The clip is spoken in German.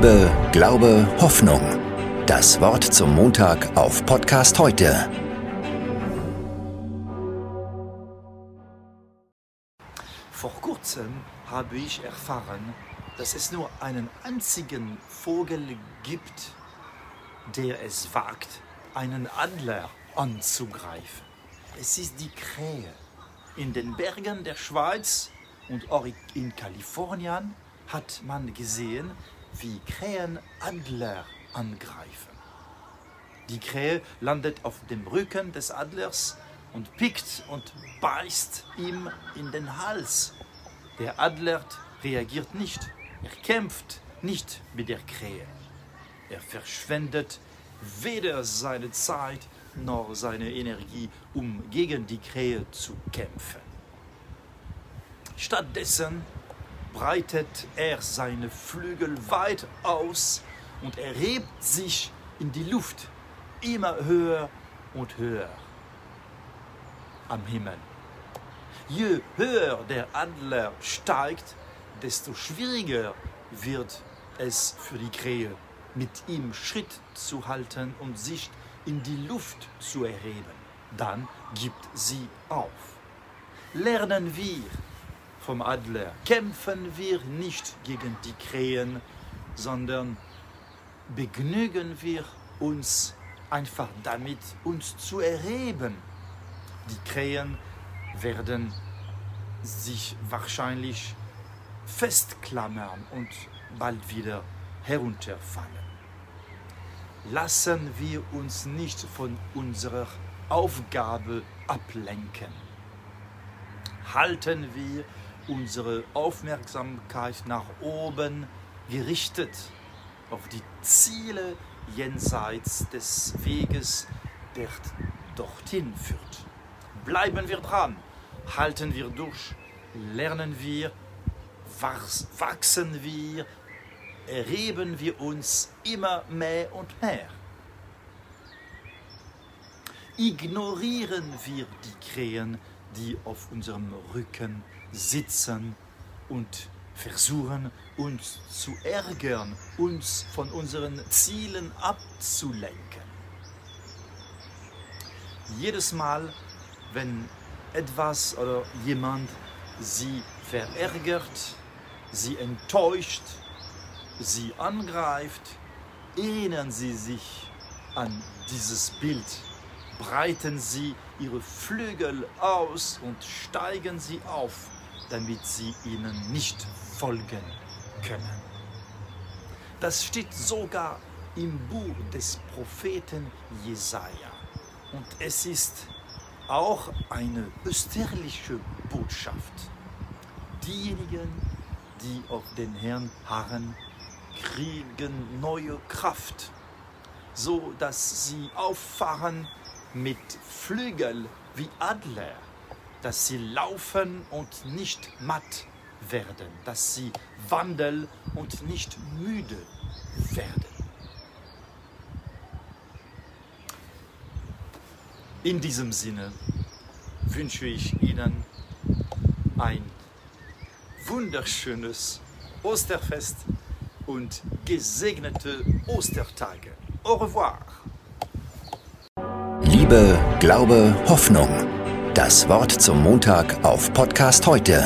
Liebe, Glaube, Hoffnung. Das Wort zum Montag auf Podcast heute. Vor kurzem habe ich erfahren, dass es nur einen einzigen Vogel gibt, der es wagt, einen Adler anzugreifen. Es ist die Krähe. In den Bergen der Schweiz und auch in Kalifornien hat man gesehen, wie Krähen Adler angreifen. Die Krähe landet auf dem Rücken des Adlers und pickt und beißt ihm in den Hals. Der Adler reagiert nicht, er kämpft nicht mit der Krähe. Er verschwendet weder seine Zeit noch seine Energie, um gegen die Krähe zu kämpfen. Stattdessen breitet er seine Flügel weit aus und erhebt sich in die Luft immer höher und höher am Himmel. Je höher der Adler steigt, desto schwieriger wird es für die Krähe, mit ihm Schritt zu halten und sich in die Luft zu erheben. Dann gibt sie auf. Lernen wir vom Adler. Kämpfen wir nicht gegen die Krähen, sondern begnügen wir uns einfach damit, uns zu erheben. Die Krähen werden sich wahrscheinlich festklammern und bald wieder herunterfallen. Lassen wir uns nicht von unserer Aufgabe ablenken. Halten wir unsere Aufmerksamkeit nach oben gerichtet auf die Ziele jenseits des Weges, der dorthin führt. Bleiben wir dran, halten wir durch, lernen wir, wachsen wir, erheben wir uns immer mehr und mehr. Ignorieren wir die Krähen, die auf unserem Rücken sitzen und versuchen uns zu ärgern, uns von unseren Zielen abzulenken. Jedes Mal, wenn etwas oder jemand sie verärgert, sie enttäuscht, sie angreift, erinnern sie sich an dieses Bild breiten sie ihre Flügel aus und steigen sie auf, damit sie ihnen nicht folgen können. Das steht sogar im Buch des Propheten Jesaja. Und es ist auch eine österliche Botschaft. Diejenigen, die auf den Herrn harren, kriegen neue Kraft, so dass sie auffahren mit Flügel wie Adler, dass sie laufen und nicht matt werden, dass sie wandeln und nicht müde werden. In diesem Sinne wünsche ich Ihnen ein wunderschönes Osterfest und gesegnete Ostertage. Au revoir. Liebe, Glaube, Hoffnung. Das Wort zum Montag auf Podcast heute